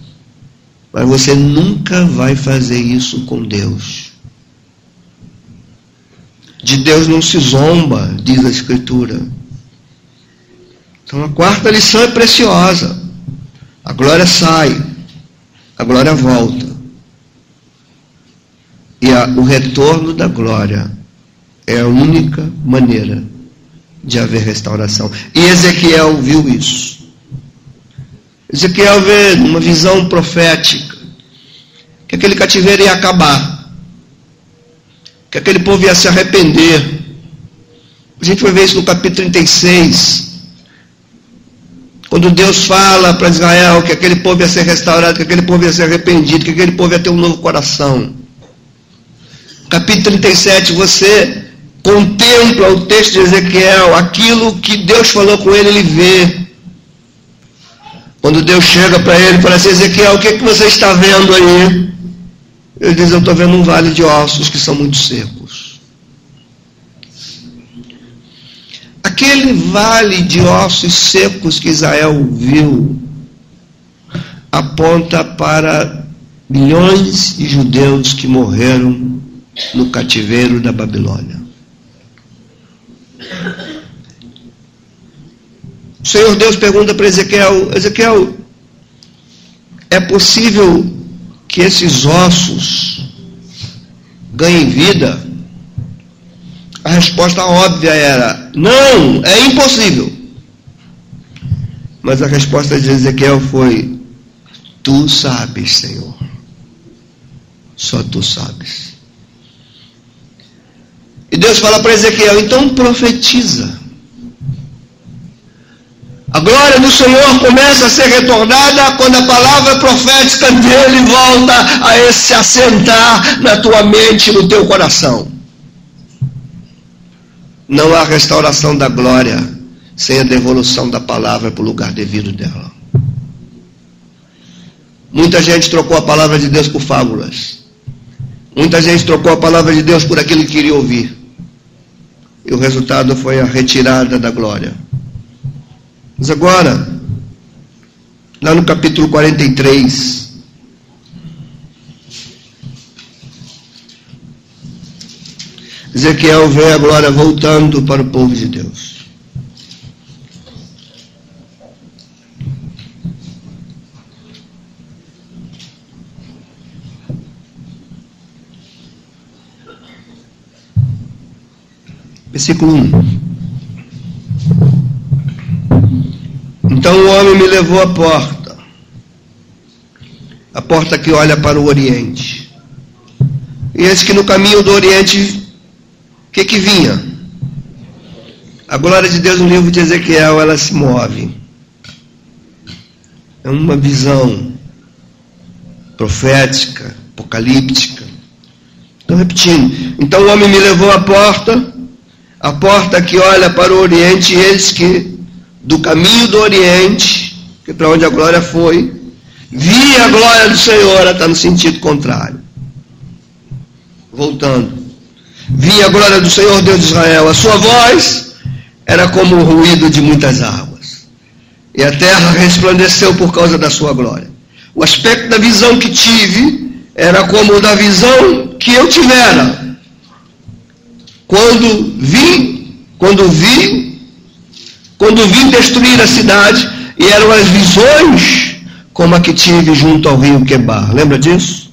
mas você nunca vai fazer isso com Deus. De Deus não se zomba, diz a Escritura. Então a quarta lição é preciosa. A glória sai, a glória volta. E a, o retorno da glória é a única maneira de haver restauração. E Ezequiel viu isso. Ezequiel vê uma visão profética que aquele cativeiro ia acabar que aquele povo ia se arrepender. A gente vai ver isso no capítulo 36. Quando Deus fala para Israel que aquele povo ia ser restaurado, que aquele povo ia ser arrependido, que aquele povo ia ter um novo coração. Capítulo 37, você contempla o texto de Ezequiel, aquilo que Deus falou com ele, ele vê. Quando Deus chega para ele e fala assim, Ezequiel, o que, é que você está vendo aí? Ele diz: Eu estou vendo um vale de ossos que são muito secos. Aquele vale de ossos secos que Israel viu aponta para milhões de judeus que morreram no cativeiro da Babilônia. O Senhor Deus pergunta para Ezequiel: Ezequiel, é possível que esses ossos ganhem vida? A resposta óbvia era: não, é impossível. Mas a resposta de Ezequiel foi: Tu sabes, Senhor. Só tu sabes. E Deus fala para Ezequiel: então profetiza. A glória do Senhor começa a ser retornada quando a palavra profética dele volta a se assentar na tua mente, no teu coração. Não há restauração da glória sem a devolução da palavra para o lugar devido dela. Muita gente trocou a palavra de Deus por fábulas. Muita gente trocou a palavra de Deus por aquilo que queria ouvir. E o resultado foi a retirada da glória. Mas agora, lá no capítulo 43, Ezequiel vê a glória voltando para o povo de Deus. Versículo 1. Então o homem me levou à porta, a porta que olha para o Oriente. E eis que no caminho do Oriente, o que que vinha? A glória de Deus no livro de Ezequiel, ela se move. É uma visão profética, apocalíptica. Estou repetindo. Então o homem me levou à porta, a porta que olha para o Oriente, e eis que do caminho do Oriente, que é para onde a glória foi, vi a glória do Senhor, ela está no sentido contrário. Voltando. Vi a glória do Senhor Deus de Israel, a sua voz era como o ruído de muitas águas. e a terra resplandeceu por causa da sua glória. O aspecto da visão que tive era como o da visão que eu tivera quando vi, quando vi, quando vi destruir a cidade, e eram as visões como a que tive junto ao rio Quebar. Lembra disso?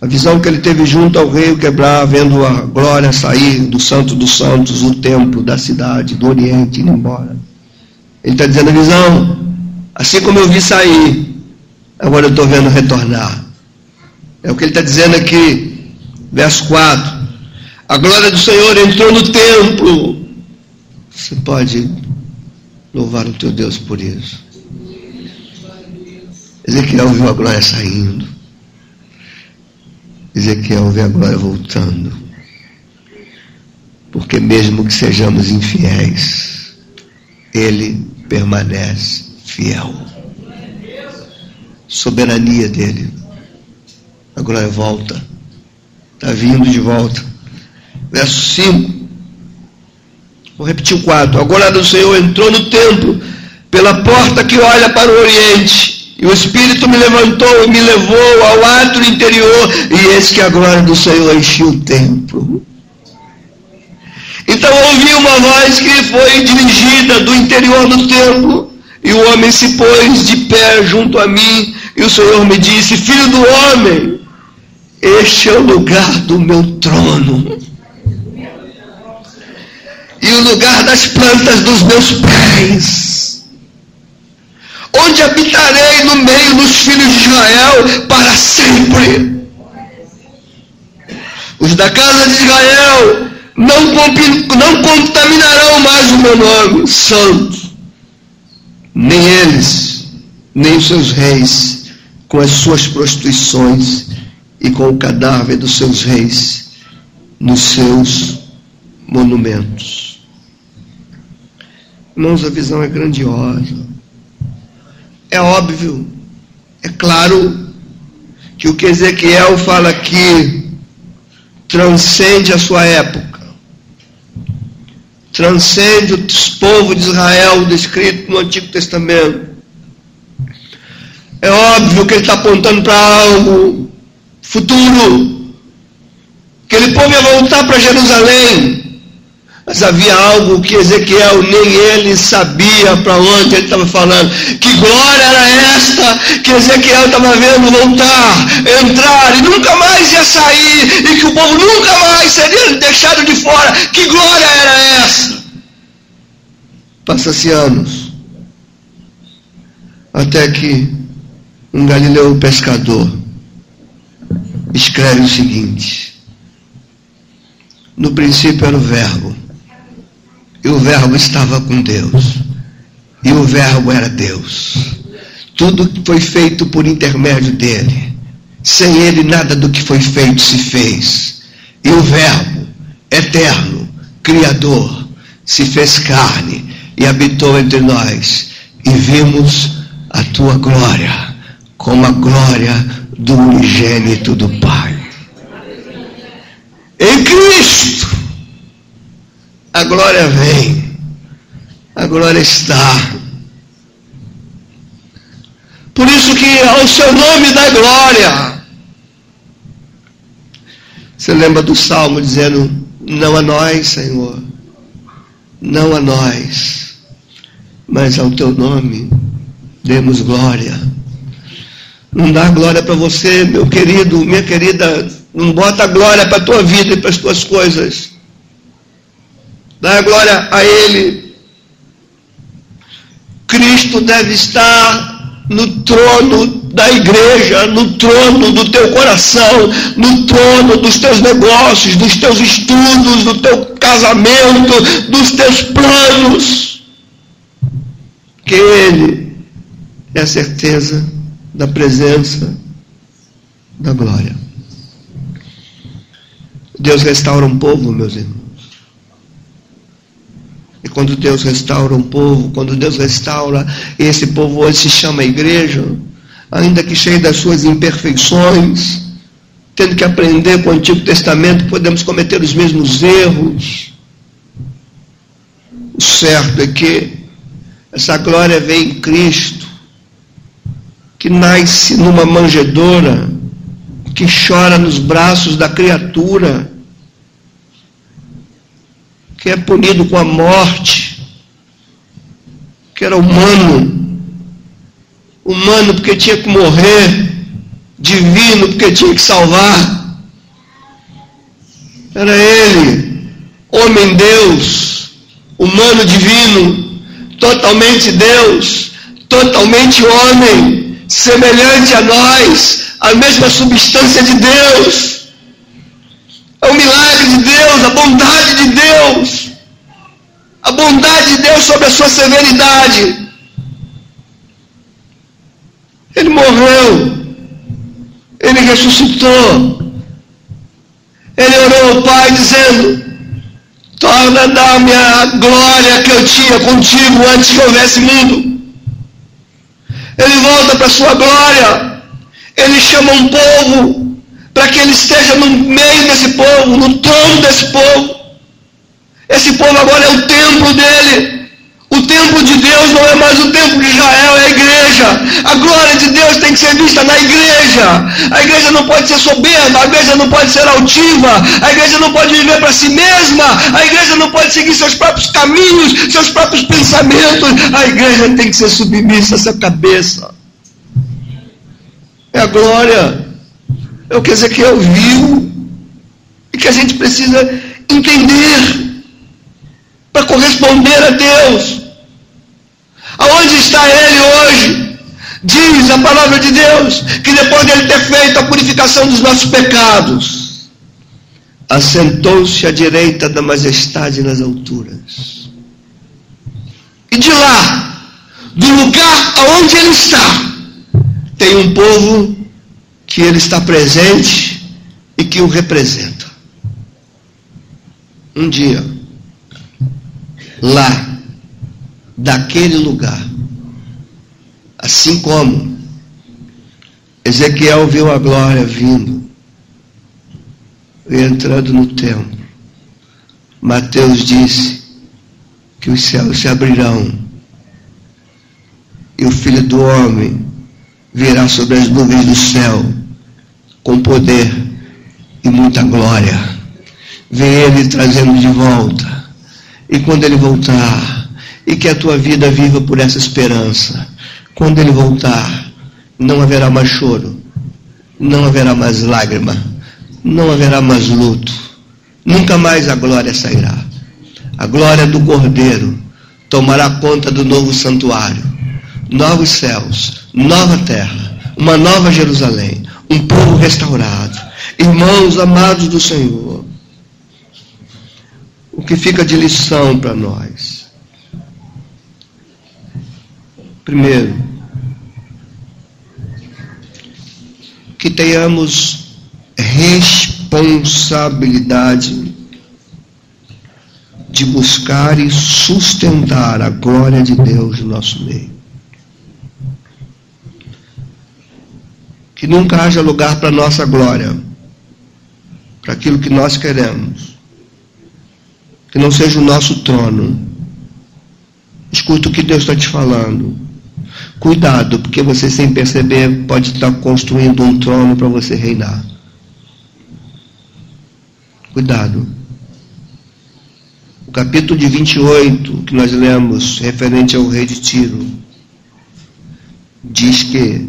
A visão que ele teve junto ao rio Quebrar, vendo a glória sair do Santo dos Santos, o templo da cidade, do Oriente, indo embora. Ele está dizendo a visão, assim como eu vi sair, agora eu estou vendo retornar. É o que ele está dizendo aqui, verso 4. A glória do Senhor entrou no templo. Você pode louvar o teu Deus por isso. Ezequiel viu a glória saindo. Ezequiel vê a glória voltando. Porque mesmo que sejamos infiéis, ele permanece fiel. Soberania dele. A glória volta. Está vindo de volta. Verso 5. Vou repetir o 4. A glória do Senhor entrou no templo pela porta que olha para o oriente. E o Espírito me levantou e me levou ao átrio interior. E eis que a glória do Senhor encheu o templo. Então ouvi uma voz que foi dirigida do interior do templo. E o homem se pôs de pé junto a mim. E o Senhor me disse: Filho do homem, este é o lugar do meu trono e o lugar das plantas dos meus pés, onde habitarei no meio dos filhos de Israel para sempre. Os da casa de Israel não, não contaminarão mais o meu nome santo, nem eles, nem os seus reis, com as suas prostituições e com o cadáver dos seus reis nos seus monumentos. Irmãos, a visão é grandiosa. É óbvio, é claro, que o que Ezequiel fala aqui transcende a sua época, transcende o povo de Israel descrito no Antigo Testamento. É óbvio que ele está apontando para algo futuro, que aquele povo ia voltar para Jerusalém, mas havia algo que Ezequiel nem ele sabia para onde ele estava falando. Que glória era esta que Ezequiel estava vendo voltar, entrar e nunca mais ia sair, e que o povo nunca mais seria deixado de fora. Que glória era essa? Passa-se anos. Até que um galileu pescador escreve o seguinte: No princípio era o Verbo e o Verbo estava com Deus. E o Verbo era Deus. Tudo foi feito por intermédio dele. Sem ele, nada do que foi feito se fez. E o Verbo, eterno, Criador, se fez carne e habitou entre nós. E vimos a tua glória, como a glória do unigênito do Pai. Em Cristo a glória vem, a glória está. Por isso que ao seu nome dá glória. Você lembra do salmo dizendo: Não a nós, Senhor, não a nós, mas ao teu nome demos glória. Não dá glória para você, meu querido, minha querida, não bota glória para a tua vida e para as tuas coisas. Dá glória a Ele. Cristo deve estar no trono da igreja, no trono do teu coração, no trono dos teus negócios, dos teus estudos, do teu casamento, dos teus planos. Que Ele é a certeza da presença da glória. Deus restaura um povo, meus irmãos. Quando Deus restaura um povo, quando Deus restaura, esse povo hoje se chama igreja, ainda que cheio das suas imperfeições, tendo que aprender com o Antigo Testamento, podemos cometer os mesmos erros. O certo é que Essa glória vem em Cristo, que nasce numa manjedoura, que chora nos braços da criatura, que é punido com a morte, que era humano, humano porque tinha que morrer, divino porque tinha que salvar. Era ele, homem Deus, humano divino, totalmente Deus, totalmente homem, semelhante a nós, a mesma substância de Deus. É o milagre de Deus, a bondade de Deus. A bondade de Deus sobre a sua severidade. Ele morreu. Ele ressuscitou. Ele orou ao Pai dizendo: Torna dar-me a glória que eu tinha contigo antes que houvesse mundo. Ele volta para a sua glória. Ele chama um povo para que ele esteja no meio desse povo, no trono desse povo. Esse povo agora é o templo dele. O templo de Deus não é mais o templo de Israel, é a igreja. A glória de Deus tem que ser vista na igreja. A igreja não pode ser soberba, a igreja não pode ser altiva, a igreja não pode viver para si mesma, a igreja não pode seguir seus próprios caminhos, seus próprios pensamentos. A igreja tem que ser submissa a essa cabeça. É a glória. É o que Ezequiel viu e que a gente precisa entender para corresponder a Deus. Aonde está ele hoje? Diz a palavra de Deus que depois de ele ter feito a purificação dos nossos pecados, assentou-se à direita da majestade nas alturas. E de lá, do lugar aonde ele está, tem um povo que ele está presente e que o representa. Um dia, lá, daquele lugar. Assim como Ezequiel viu a glória vindo e entrando no templo. Mateus disse que os céus se abrirão e o filho do homem virá sobre as nuvens do céu com poder e muita glória. Vem ele trazendo de volta. E quando ele voltar, e que a tua vida viva por essa esperança. Quando ele voltar, não haverá mais choro, não haverá mais lágrima, não haverá mais luto, nunca mais a glória sairá. A glória do Cordeiro tomará conta do novo santuário, novos céus, nova terra, uma nova Jerusalém, um povo restaurado, irmãos amados do Senhor. O que fica de lição para nós? Primeiro, que tenhamos responsabilidade de buscar e sustentar a glória de Deus no nosso meio. Que nunca haja lugar para nossa glória, para aquilo que nós queremos. Que não seja o nosso trono. Escuta o que Deus está te falando. Cuidado, porque você sem perceber pode estar construindo um trono para você reinar. Cuidado. O capítulo de 28 que nós lemos, referente ao rei de Tiro, diz que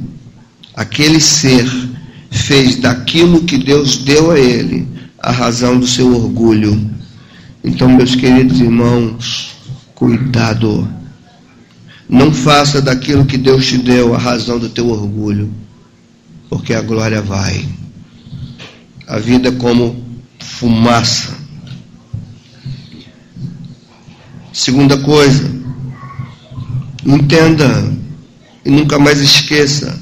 aquele ser fez daquilo que Deus deu a ele a razão do seu orgulho. Então, meus queridos irmãos, cuidado. Não faça daquilo que Deus te deu a razão do teu orgulho, porque a glória vai. A vida é como fumaça. Segunda coisa, entenda e nunca mais esqueça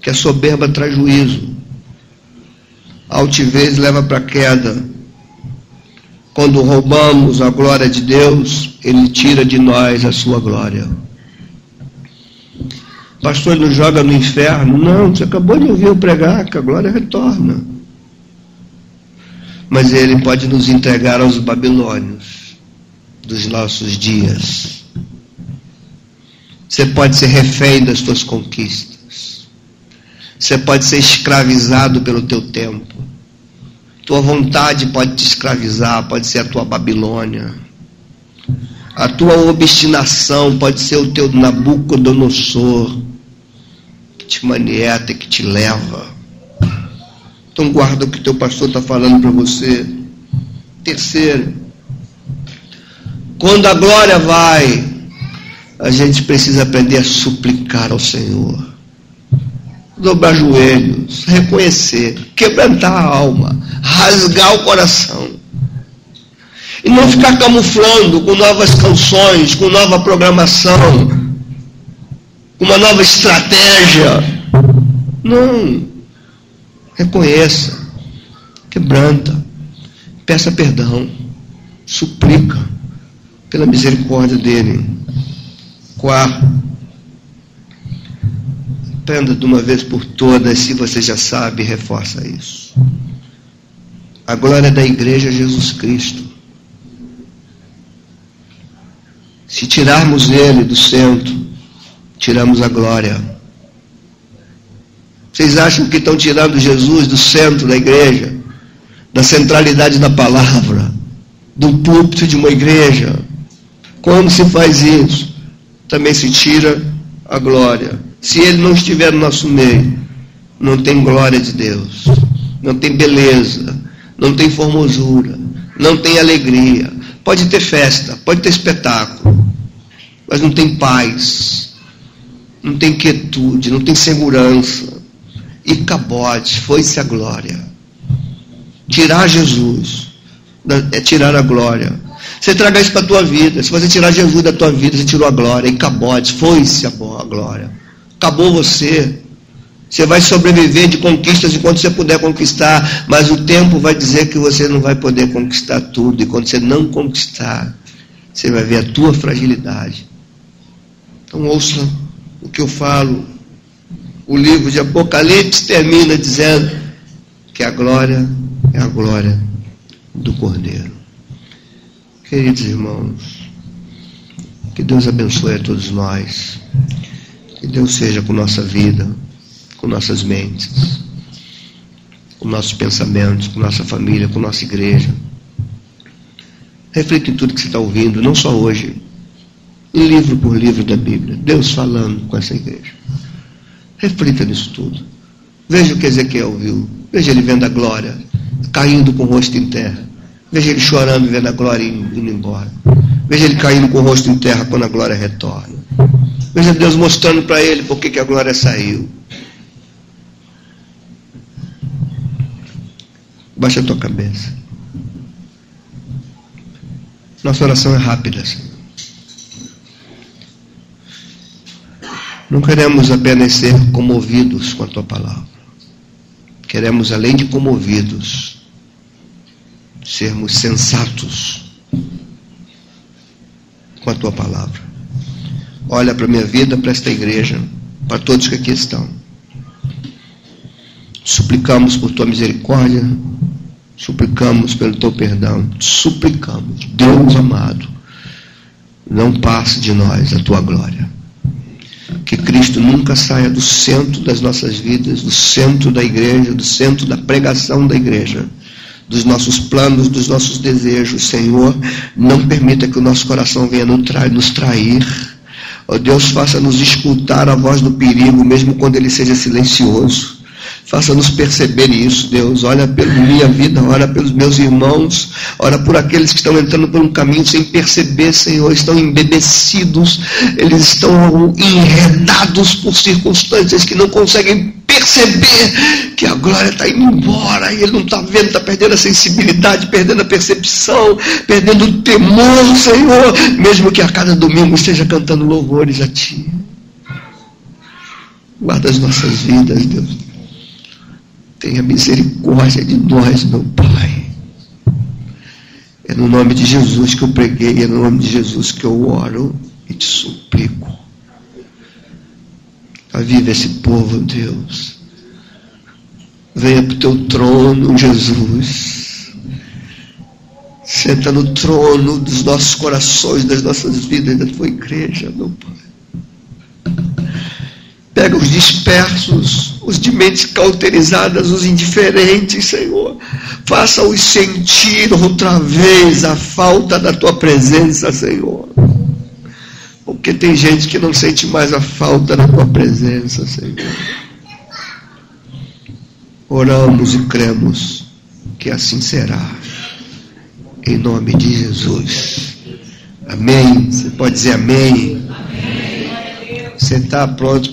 que a soberba traz juízo. A altivez leva para a queda. Quando roubamos a glória de Deus, Ele tira de nós a sua glória. Pastor nos joga no inferno. Não, você acabou de ouvir eu pregar que a glória retorna. Mas Ele pode nos entregar aos babilônios dos nossos dias. Você pode ser refém das suas conquistas. Você pode ser escravizado pelo teu tempo. Tua vontade pode te escravizar, pode ser a tua Babilônia. A tua obstinação pode ser o teu Nabucodonosor, que te manieta, que te leva. Então guarda o que teu pastor está falando para você. Terceiro, quando a glória vai, a gente precisa aprender a suplicar ao Senhor. Dobrar joelhos, reconhecer, quebrantar a alma, rasgar o coração. E não ficar camuflando com novas canções, com nova programação, com uma nova estratégia. Não. Reconheça, quebranta, peça perdão, suplica pela misericórdia dele. Quarto, aprenda de uma vez por todas, se você já sabe, reforça isso. A glória da igreja é Jesus Cristo. Se tirarmos ele do centro, tiramos a glória. Vocês acham que estão tirando Jesus do centro da igreja, da centralidade da palavra, do púlpito de uma igreja? Quando se faz isso, também se tira a glória. Se ele não estiver no nosso meio, não tem glória de Deus, não tem beleza, não tem formosura, não tem alegria. Pode ter festa, pode ter espetáculo, mas não tem paz, não tem quietude, não tem segurança. E cabote, foi-se a glória. Tirar Jesus é tirar a glória. Você traga isso para a tua vida. Se você tirar Jesus da tua vida, você tirou a glória. E cabote, foi-se a glória. Acabou você. Você vai sobreviver de conquistas enquanto você puder conquistar, mas o tempo vai dizer que você não vai poder conquistar tudo. E quando você não conquistar, você vai ver a tua fragilidade. Então ouça o que eu falo. O livro de Apocalipse termina dizendo que a glória é a glória do Cordeiro. Queridos irmãos, que Deus abençoe a todos nós. Que Deus seja com nossa vida, com nossas mentes, com nossos pensamentos, com nossa família, com nossa igreja. Reflita em tudo que você está ouvindo, não só hoje, livro por livro da Bíblia. Deus falando com essa igreja. Reflita nisso tudo. Veja o que Ezequiel viu. Veja ele vendo a glória, caindo com o rosto em terra. Veja ele chorando, vendo a glória indo, embora. Veja ele caindo com o rosto em terra quando a glória retorna. Veja Deus mostrando para ele por que a glória saiu. Baixa a tua cabeça. Nossa oração é rápida, Senhor. Não queremos apenas ser comovidos com a tua palavra. Queremos, além de comovidos, sermos sensatos com a tua palavra. Olha para a minha vida, para esta igreja, para todos que aqui estão. Suplicamos por tua misericórdia, suplicamos pelo teu perdão, suplicamos, Deus amado, não passe de nós a tua glória. Que Cristo nunca saia do centro das nossas vidas, do centro da igreja, do centro da pregação da igreja dos nossos planos, dos nossos desejos, Senhor. Não permita que o nosso coração venha nos trair. Ó oh, Deus, faça-nos escutar a voz do perigo, mesmo quando ele seja silencioso. Faça-nos perceber isso, Deus. Olha pela minha vida, ora pelos meus irmãos, ora por aqueles que estão entrando por um caminho sem perceber, Senhor, estão embebecidos, eles estão enredados por circunstâncias que não conseguem perceber que a glória está indo embora e ele não está vendo, está perdendo a sensibilidade, perdendo a percepção, perdendo o temor, Senhor, mesmo que a cada domingo esteja cantando louvores a Ti. Guarda as nossas vidas, Deus Tenha misericórdia de nós, meu Pai. É no nome de Jesus que eu preguei, é no nome de Jesus que eu oro e te suplico. Aviva esse povo, Deus. Venha para o teu trono, Jesus. Senta no trono dos nossos corações, das nossas vidas, da tua igreja, meu Pai. Pega os dispersos, os de mentes cauterizadas, os indiferentes, Senhor. Faça-os sentir outra vez a falta da tua presença, Senhor. Porque tem gente que não sente mais a falta da tua presença, Senhor. Oramos e cremos que assim será. Em nome de Jesus. Amém. Você pode dizer amém. amém. Você está pronto